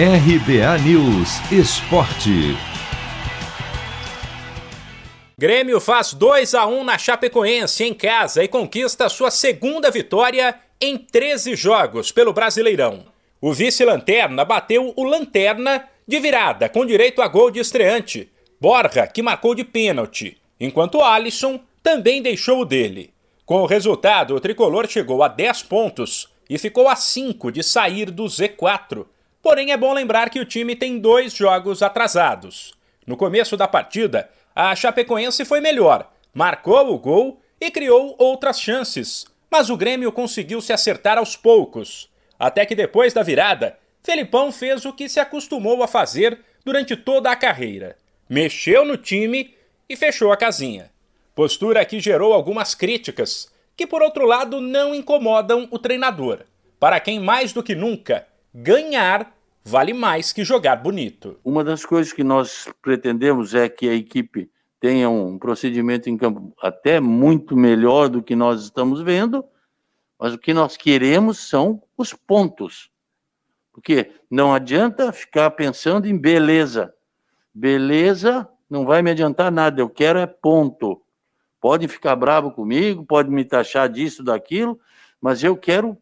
RBA News Esporte. Grêmio faz 2 a 1 na Chapecoense em casa e conquista sua segunda vitória em 13 jogos pelo Brasileirão. O vice-lanterna bateu o Lanterna de virada, com direito a gol de estreante. Borja, que marcou de pênalti, enquanto Alisson também deixou o dele. Com o resultado, o tricolor chegou a 10 pontos e ficou a 5 de sair do Z4. Porém, é bom lembrar que o time tem dois jogos atrasados. No começo da partida, a Chapecoense foi melhor, marcou o gol e criou outras chances, mas o Grêmio conseguiu se acertar aos poucos. Até que depois da virada, Felipão fez o que se acostumou a fazer durante toda a carreira: mexeu no time e fechou a casinha. Postura que gerou algumas críticas, que por outro lado não incomodam o treinador. Para quem mais do que nunca, ganhar vale mais que jogar bonito. Uma das coisas que nós pretendemos é que a equipe tenha um procedimento em campo até muito melhor do que nós estamos vendo, mas o que nós queremos são os pontos. Porque não adianta ficar pensando em beleza. Beleza não vai me adiantar nada, eu quero é ponto. Pode ficar bravo comigo, pode me taxar disso, daquilo, mas eu quero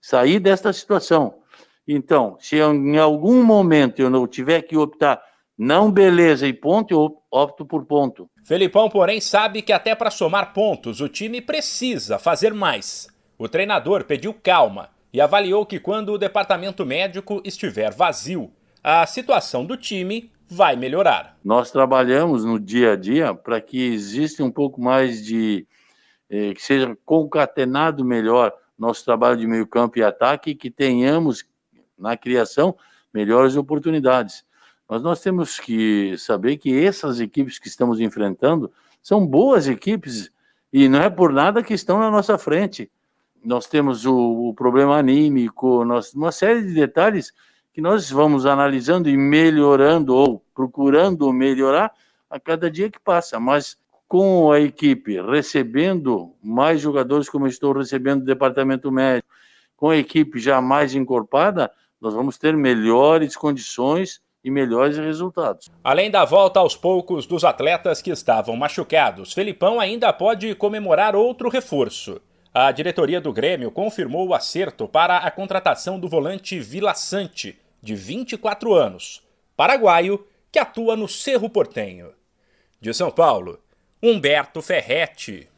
sair desta situação. Então, se eu, em algum momento eu não tiver que optar não beleza e ponto, eu opto por ponto. Felipão, porém, sabe que até para somar pontos o time precisa fazer mais. O treinador pediu calma e avaliou que quando o departamento médico estiver vazio, a situação do time vai melhorar. Nós trabalhamos no dia a dia para que exista um pouco mais de eh, que seja concatenado melhor nosso trabalho de meio campo e ataque e que tenhamos na criação melhores oportunidades. Mas nós temos que saber que essas equipes que estamos enfrentando são boas equipes e não é por nada que estão na nossa frente. Nós temos o, o problema anímico, nós, uma série de detalhes que nós vamos analisando e melhorando ou procurando melhorar a cada dia que passa. Mas com a equipe recebendo mais jogadores, como estou recebendo do departamento médico, com a equipe já mais encorpada, nós vamos ter melhores condições e melhores resultados. Além da volta aos poucos dos atletas que estavam machucados, Felipão ainda pode comemorar outro reforço. A diretoria do Grêmio confirmou o acerto para a contratação do volante Vila Sante, de 24 anos, paraguaio, que atua no Cerro Portenho. De São Paulo, Humberto Ferretti.